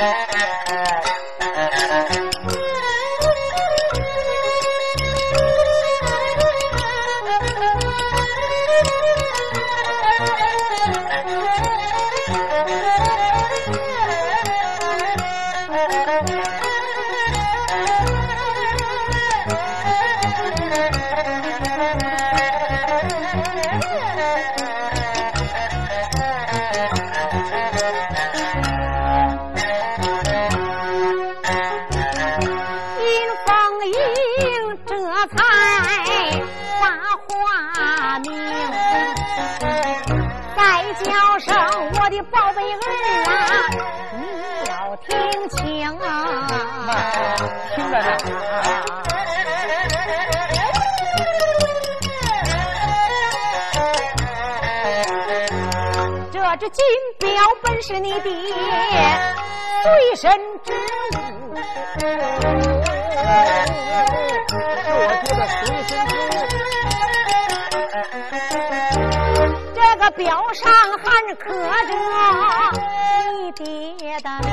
Thank you. 这金表本是你爹随身之物，是我爹的随身之物。这个表上还刻着你爹的名。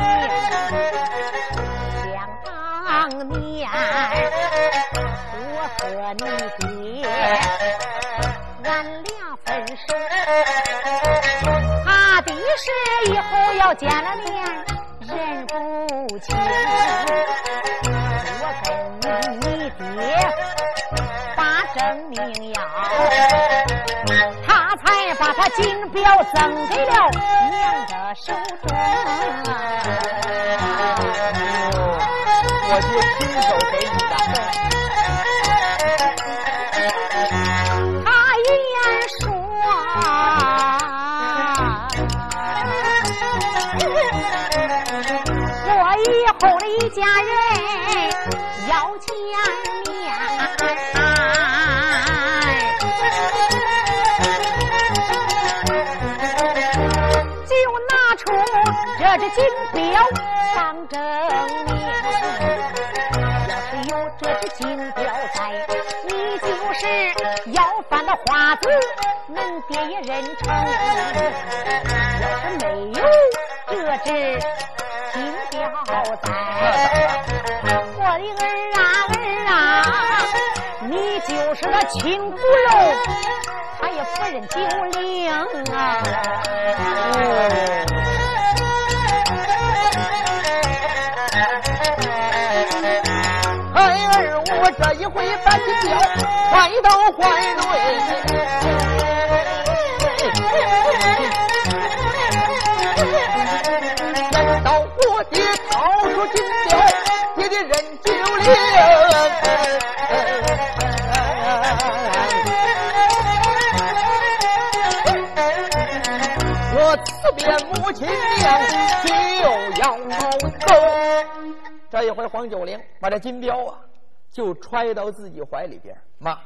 想当年，我和你爹，俺俩分手。是以后要见了面，认不清。我跟你爹把证明要，他才把他金表赠给了娘的手中。我爹亲手给你的。后的一家人要见面，就拿出这只金表当证明。要是有这只金表在，你就是要饭的花子，恁爹也认成。要是没有这只。我的儿啊儿啊，你就是那亲骨肉，他也不认九龄啊。孩儿，我这一回把金表怀到怀说。金表，你的人九龄。我辞别母亲娘，就要走。这一回，黄九龄把这金表啊，就揣到自己怀里边。妈，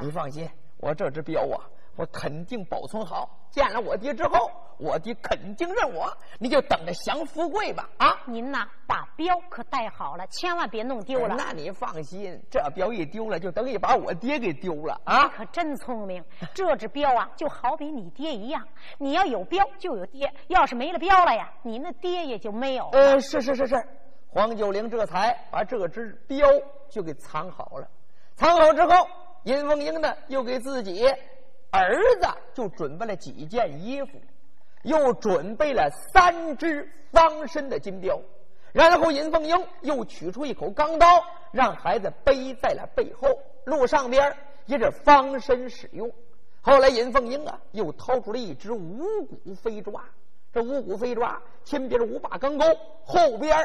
你放心，我这只表啊。我肯定保存好。见了我爹之后，我爹肯定认我。你就等着享富贵吧！啊，您呐，把镖可带好了，千万别弄丢了。那你放心，这镖一丢了，就等于把我爹给丢了啊！你可真聪明，这只镖啊，就好比你爹一样。你要有镖，就有爹；要是没了镖了呀，你那爹也就没有。呃，是是是是，黄九龄这才把这只镖就给藏好了。藏好之后，尹凤英呢，又给自己。儿子就准备了几件衣服，又准备了三只防身的金镖，然后尹凤英又取出一口钢刀，让孩子背在了背后，路上边也是防身使用。后来尹凤英啊，又掏出了一只五骨飞抓，这五骨飞抓前边五把钢钩，后边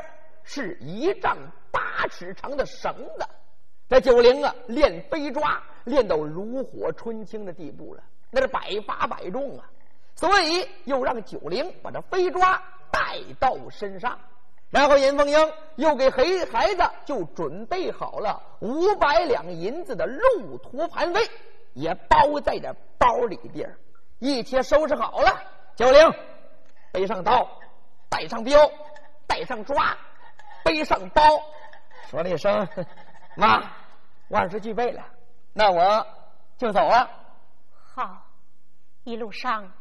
是一丈八尺长的绳子。这九龄啊，练飞抓练到炉火纯青的地步了，那是百发百中啊！所以又让九龄把这飞抓带到身上，然后尹凤英又给黑孩子就准备好了五百两银子的路途盘费，也包在这包里边一切收拾好了，九龄背上刀，带上镖，带上抓，背上包，说了一声。妈，万事俱备了，那我就走了。好，一路上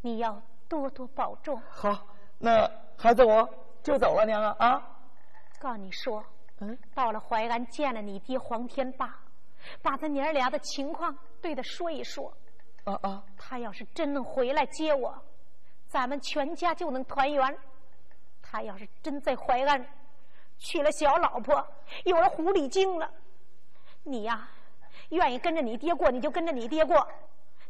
你要多多保重。好，那孩子我就走了，娘啊啊！告诉你说，嗯，到了淮安见了你爹黄天霸，把咱娘儿俩的情况对他说一说。啊啊！他要是真能回来接我，咱们全家就能团圆。他要是真在淮安娶了小老婆，有了狐狸精了，你呀，愿意跟着你爹过，你就跟着你爹过；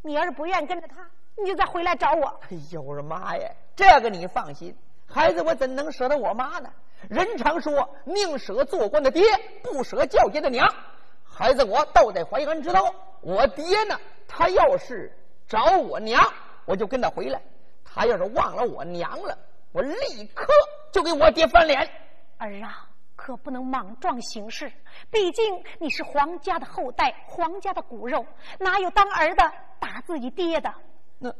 你要是不愿意跟着他，你就再回来找我。哎呦，我说妈呀，这个你放心，孩子我怎能舍得我妈呢？人常说，宁舍做官的爹，不舍教街的娘。孩子我都在淮安知道，我爹呢？他要是找我娘，我就跟他回来；他要是忘了我娘了，我立刻就给我爹翻脸。儿啊，可不能莽撞行事，毕竟你是皇家的后代，皇家的骨肉，哪有当儿的打自己爹的？那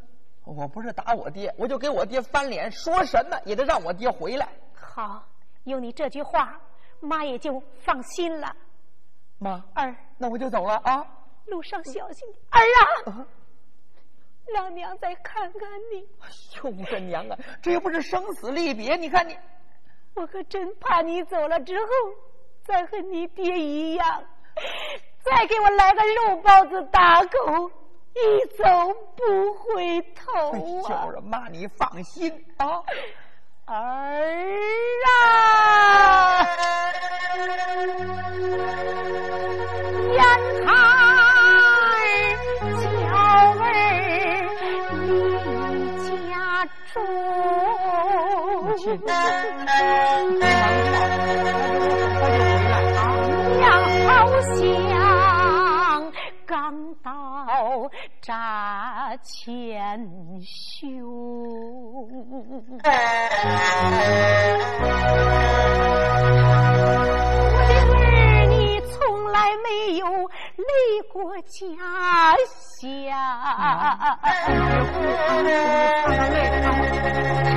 我不是打我爹，我就给我爹翻脸，说什么也得让我爹回来。好，有你这句话，妈也就放心了。妈，儿，那我就走了啊。路上小心点，儿啊！让娘再看看你。哎呦，我的娘啊，这又不是生死离别，你看你，我可真怕你走了之后，再和你爹一样，再给我来个肉包子打狗，一走不回头啊！就是妈，你放心啊，儿啊，眼看。娘像刚到扎前胸，我的儿你从来没有离过家家。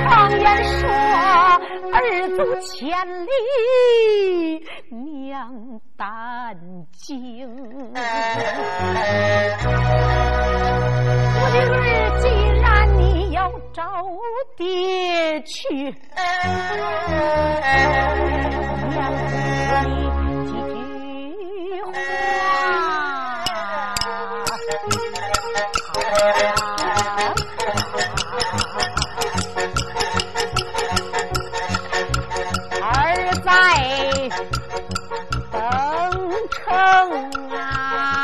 常言说，儿走千里娘担惊。我的儿，既然你要找爹去，娘长城啊！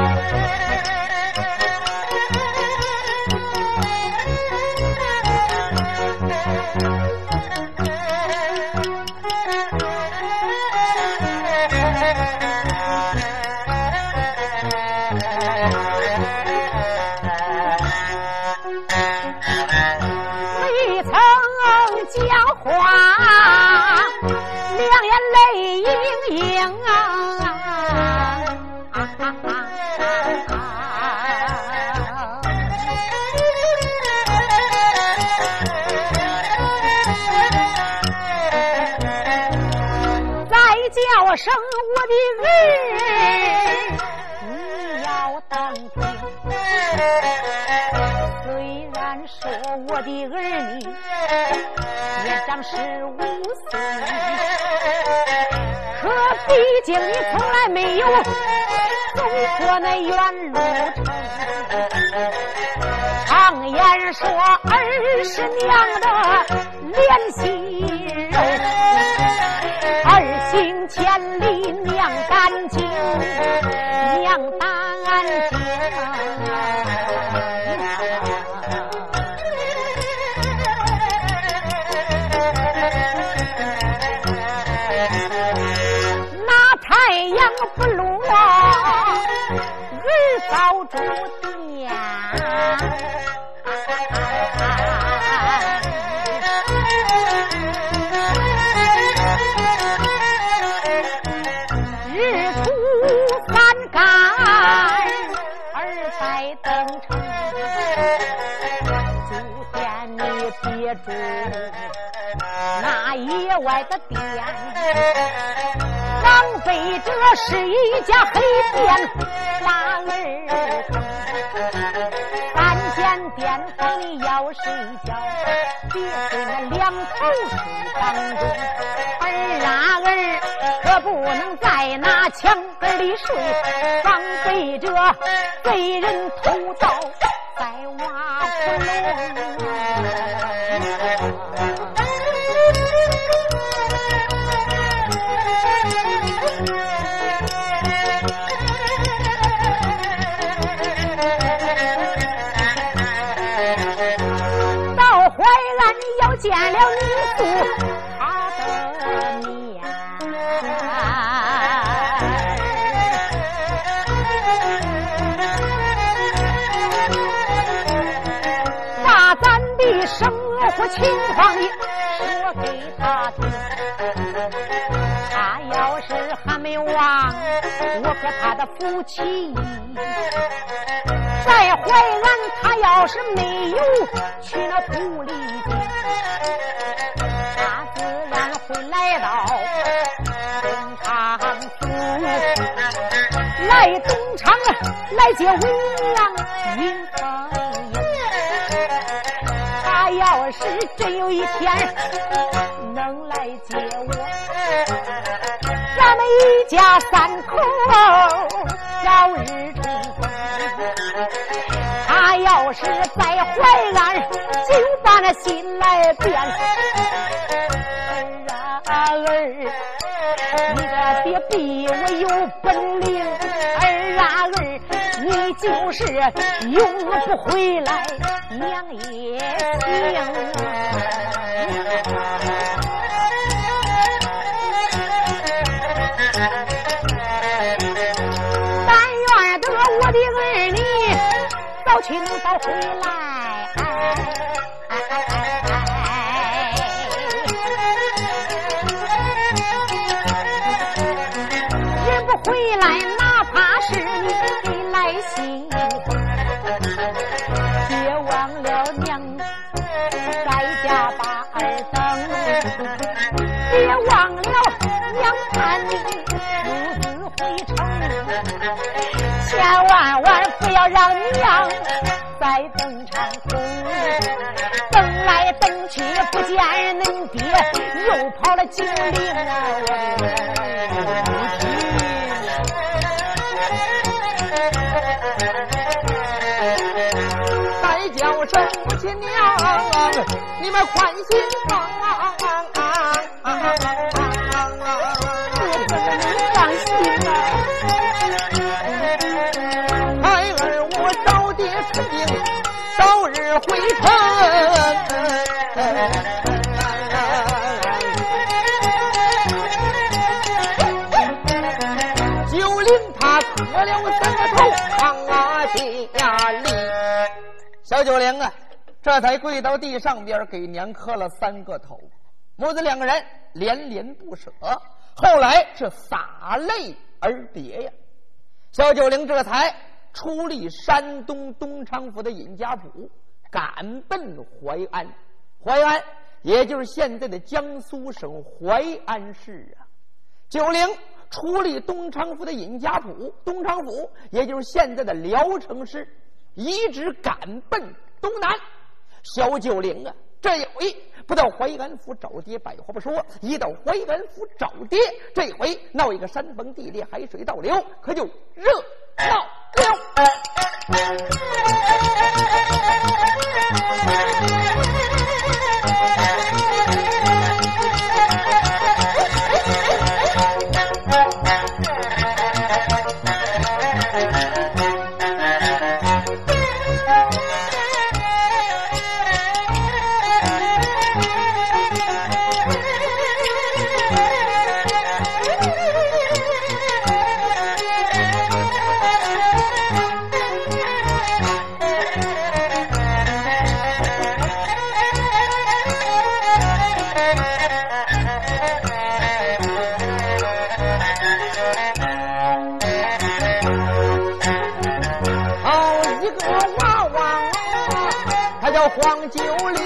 Yeah. 的儿，你要当爹。虽然说我的儿女也长十五岁，可毕竟你从来没有走过那远路程。常言说儿是娘的怜惜肉，儿行千里娘担惊，娘担惊。那太阳不落，儿早住住那野外的店，枉费这是一家黑店拉儿。三间店房里要睡觉，别睡那两头睡当中。儿啊儿，可不能在那墙根里睡，防备着被人偷盗在瓦铺到见了你父他的面。把咱的生活情况说给他听，他呀是还没忘我和他的夫妻，在淮安他要是没有去那狐狸精，他自然会来到东昌府，来东昌来接文郎云凤英。他要是真有一天能来接我，咱们一家三口早日重逢。他要是在淮安，就把那心来变。儿啊儿，你可别逼我有本领。儿啊儿，你就是永不回来，娘也行。早去能早回来。人不回来，哪怕是你的来信，要让娘在登场空，等来等去不见恁爹，又跑了九陵啊！再叫声母亲娘，你们宽心放。早爹出兵，早日回城。九龄他磕了三个头，扛啊家里。小九龄啊，这才跪到地上边给娘磕了三个头。母子两个人连连不舍，后来是洒泪而别呀。小九龄这才出立山东东昌府的尹家堡，赶奔淮安。淮安也就是现在的江苏省淮安市啊。九龄出立东昌府的尹家堡，东昌府也就是现在的聊城市。一直赶奔东南。小九龄啊，这一回不到淮安府找爹，百话不说；一到淮安府找爹，这回闹一个山崩地裂，海水倒流，可就热闹了。黄九龄，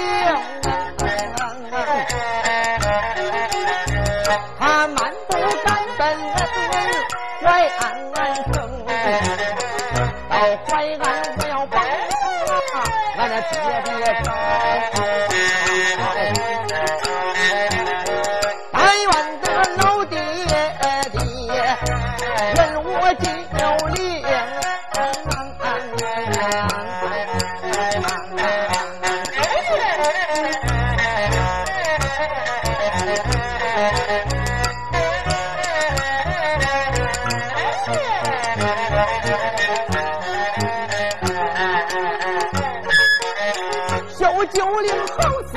小九龄好似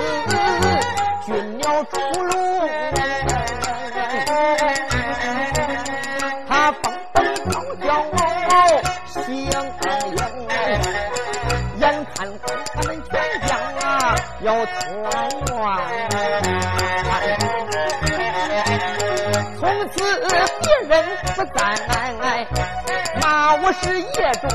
军鸟出笼，他蹦蹦跳跳响应，眼看他们全家啊要团圆，我是野种。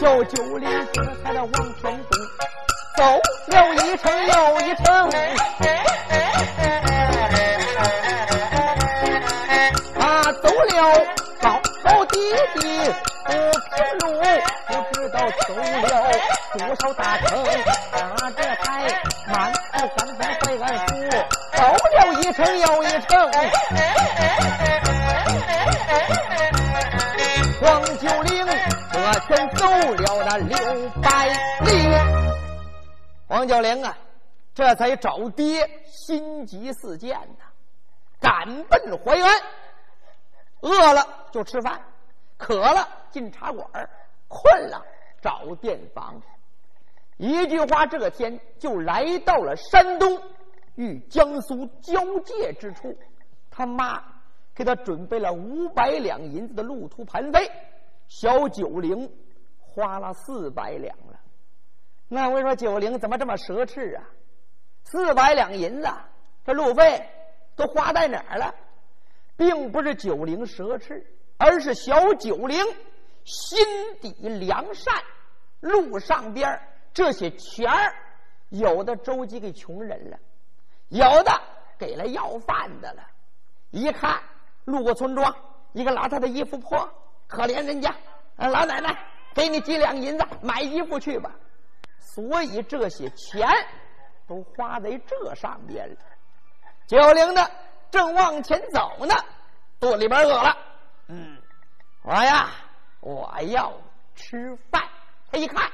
小九龄这才的往前走，走了一程又一程，少大城，他这才满腹赶奔淮安府，走了一程又一程。黄九龄这全走了那六百里，黄九龄啊，这才找爹心急似箭呐，赶奔淮安。饿了就吃饭，渴了进茶馆，困了找店房。一句话，这天就来到了山东与江苏交界之处。他妈给他准备了五百两银子的路途盘费，小九龄花了四百两了。那我说九龄怎么这么奢侈啊？四百两银子，这路费都花在哪儿了？并不是九龄奢侈，而是小九龄心底良善，路上边这些钱儿，有的周济给穷人了，有的给了要饭的了。一看路过村庄，一个老太太衣服破，可怜人家，啊，老奶奶给你几两银子买衣服去吧。所以这些钱都花在这上边了。九龄的正往前走呢，肚里边饿了，嗯，我呀，我要吃饭。他一看，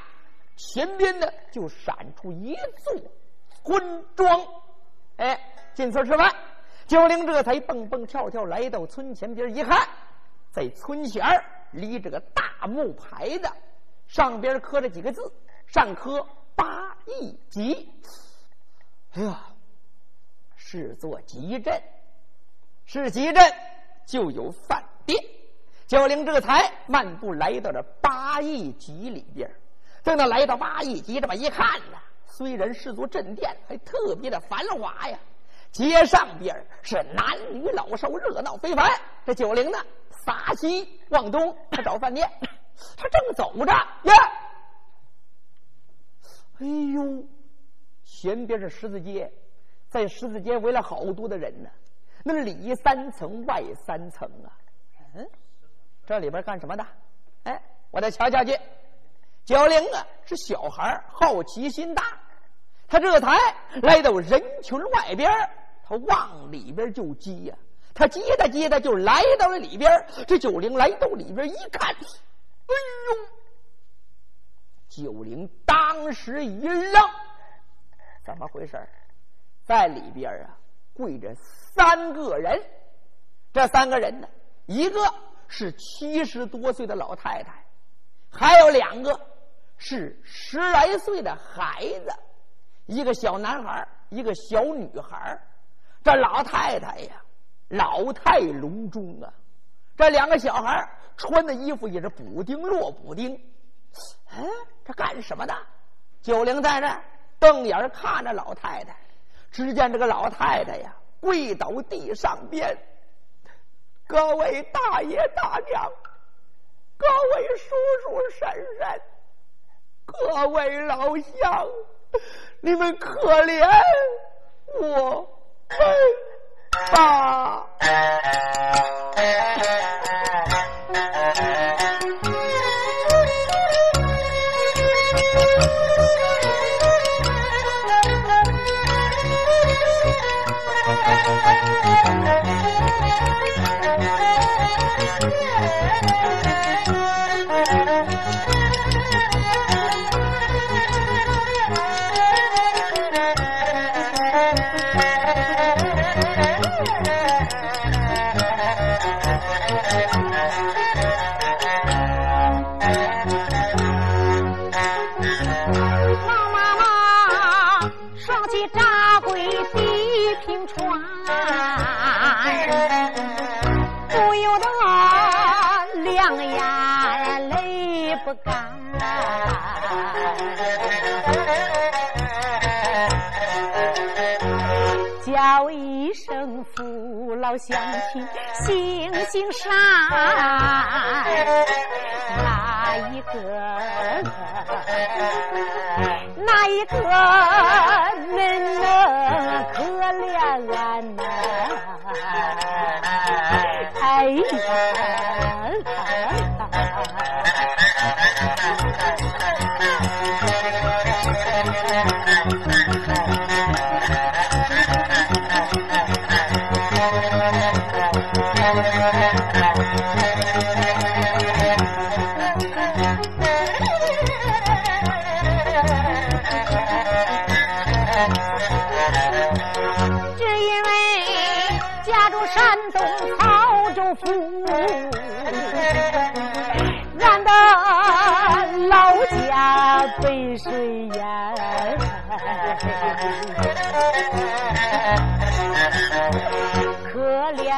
前边呢就闪出一座村庄，哎，进村吃饭。九龄这才蹦蹦跳跳来到村前边，一看，在村前儿立着个大木牌子，上边刻着几个字，上刻“八义集”。哎呀，是座集镇，是集镇就有饭店。九龄这才漫步来到这八义集里边，等他来到八义集这么一看呢，虽然是座镇店，还特别的繁华呀。街上边是男女老少热闹非凡。这九龄呢，撒西往东，他找饭店。他正走着呀，哎呦，前边是十字街，在十字街围了好多的人呢，那里三层外三层啊。嗯，这里边干什么的？哎，我再瞧瞧去。九龄啊，是小孩好奇心大，他这才来到人群外边，他往里边就接呀。他接着接着就来到了里边。这九龄来到里边一看。哎呦！九龄当时一愣，怎么回事在里边啊，跪着三个人。这三个人呢，一个是七十多岁的老太太，还有两个是十来岁的孩子，一个小男孩，一个小女孩。这老太太呀，老态龙钟啊。这两个小孩穿的衣服也是补丁落补丁，哎，这干什么的？九龄在这瞪眼看着老太太，只见这个老太太呀跪倒地上边，各位大爷大娘，各位叔叔婶婶，各位老乡，你们可怜我吧吧。乡亲，行行善，哪一个？哪一个恁能可怜俺呐？哎呀！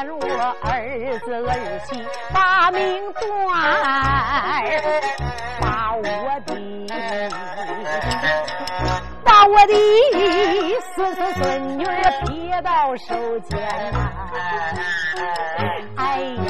我儿子儿媳把命断，把我的把我的孙子孙女撇到手间呐。哎呀！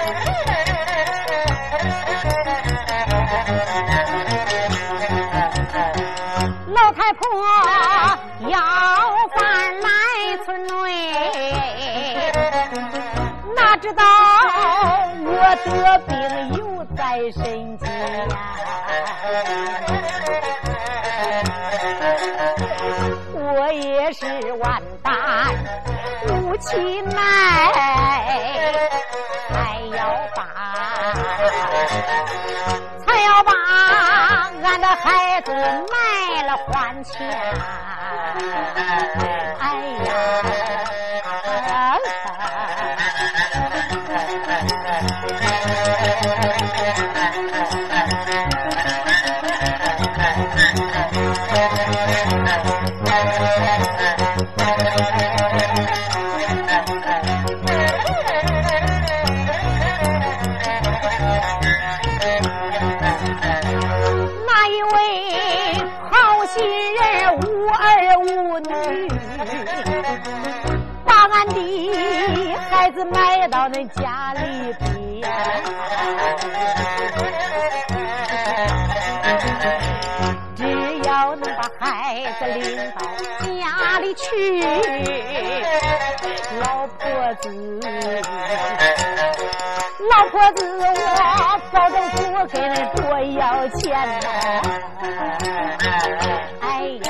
哎呀，哎烦。家里边，只要能把孩子领到家里去，老婆子，老婆子，我保证不给你多要钱呐！哎呀！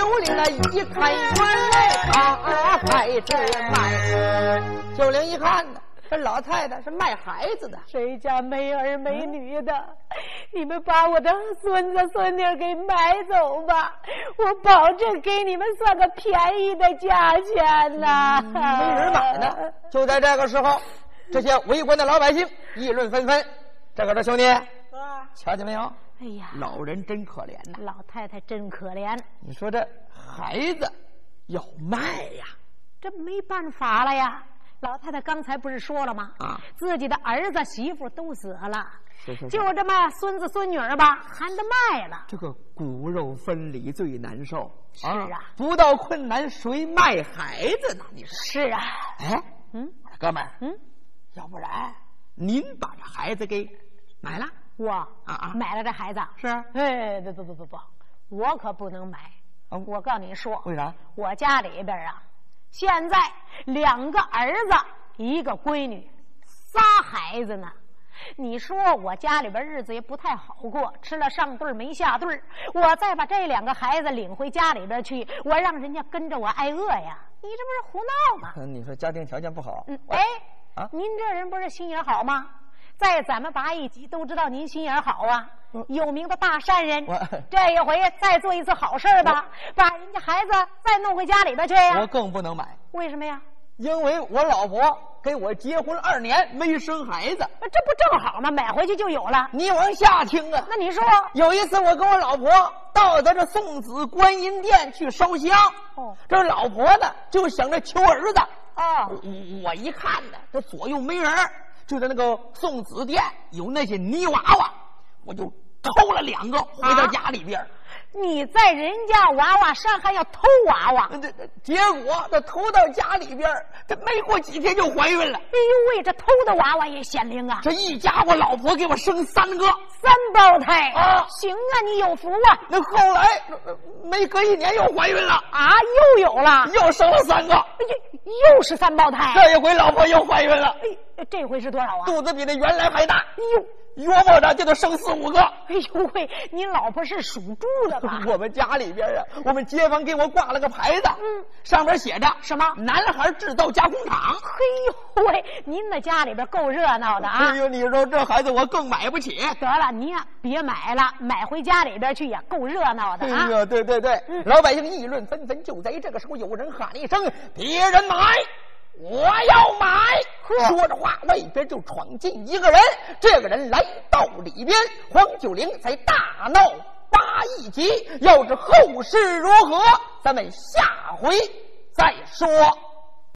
九龄那一看原来他还是卖。九龄一看呢，这老太太是卖孩子的，谁家没儿没女的？你们把我的孙子孙女给买走吧，我保证给你们算个便宜的价钱呐！没人买呢。就在这个时候，这些围观的老百姓议论纷纷。这个这兄弟，瞧见没有？哎呀，老人真可怜呐！老太太真可怜。你说这孩子要卖呀？这没办法了呀！老太太刚才不是说了吗？啊，自己的儿子媳妇都死了。是是就这么孙子孙女儿吧，还得卖了。这个骨肉分离最难受。是啊，不到困难谁卖孩子呢？你说是啊。哎，嗯，哥们儿，嗯，要不然您把这孩子给买了？我啊啊，买了这孩子是？哎，不不不不不，我可不能买。我告诉你说，为啥？我家里边啊，现在两个儿子，一个闺女，仨孩子呢。你说我家里边日子也不太好过，吃了上顿没下顿我再把这两个孩子领回家里边去，我让人家跟着我挨饿呀？你这不是胡闹吗？你说家庭条件不好。嗯，哎，啊，您这人不是心眼好吗？在咱们八一级都知道您心眼好啊，有名的大善人。这一回再做一次好事吧，把人家孩子再弄回家里边去呀。我更不能买。为什么呀？因为我老婆跟我结婚二年没生孩子，这不正好吗？买回去就有了。你往下听啊。那你说，有一次我跟我老婆到咱这送子观音殿去烧香，哦，这老婆呢就想着求儿子。啊，我我一看呢，这左右没人，就在那个送子店有那些泥娃娃，我就偷了两个回到家里边。你在人家娃娃上还要偷娃娃？这结果这偷到家里边，这没过几天就怀孕了。哎呦喂，这偷的娃娃也显灵啊！这一家伙，老婆给我生三个三胞胎啊！行啊，你有福啊！那后来没隔一年又怀孕了啊，又有了，又生了三个，又又是三胞胎。这一回老婆又怀孕了，哎，这回是多少啊？肚子比那原来还大。哎呦。约摸着就得生四五个。哎呦喂，你老婆是属猪的吧？我们家里边啊，我们街坊给我挂了个牌子，嗯，上面写着什么？男孩制造加工厂。嘿呦喂，您的家里边够热闹的啊！哎呦，你说这孩子我更买不起。得了，您呀别买了，买回家里边去也，够热闹的啊！哎呦，对对对，老百姓议论纷纷。就在这个时候，有人喊一声：“别人买！” 我要买。说着话，外边就闯进一个人。这个人来到里边，黄九龄才大闹八一集。要知后事如何，咱们下回再说。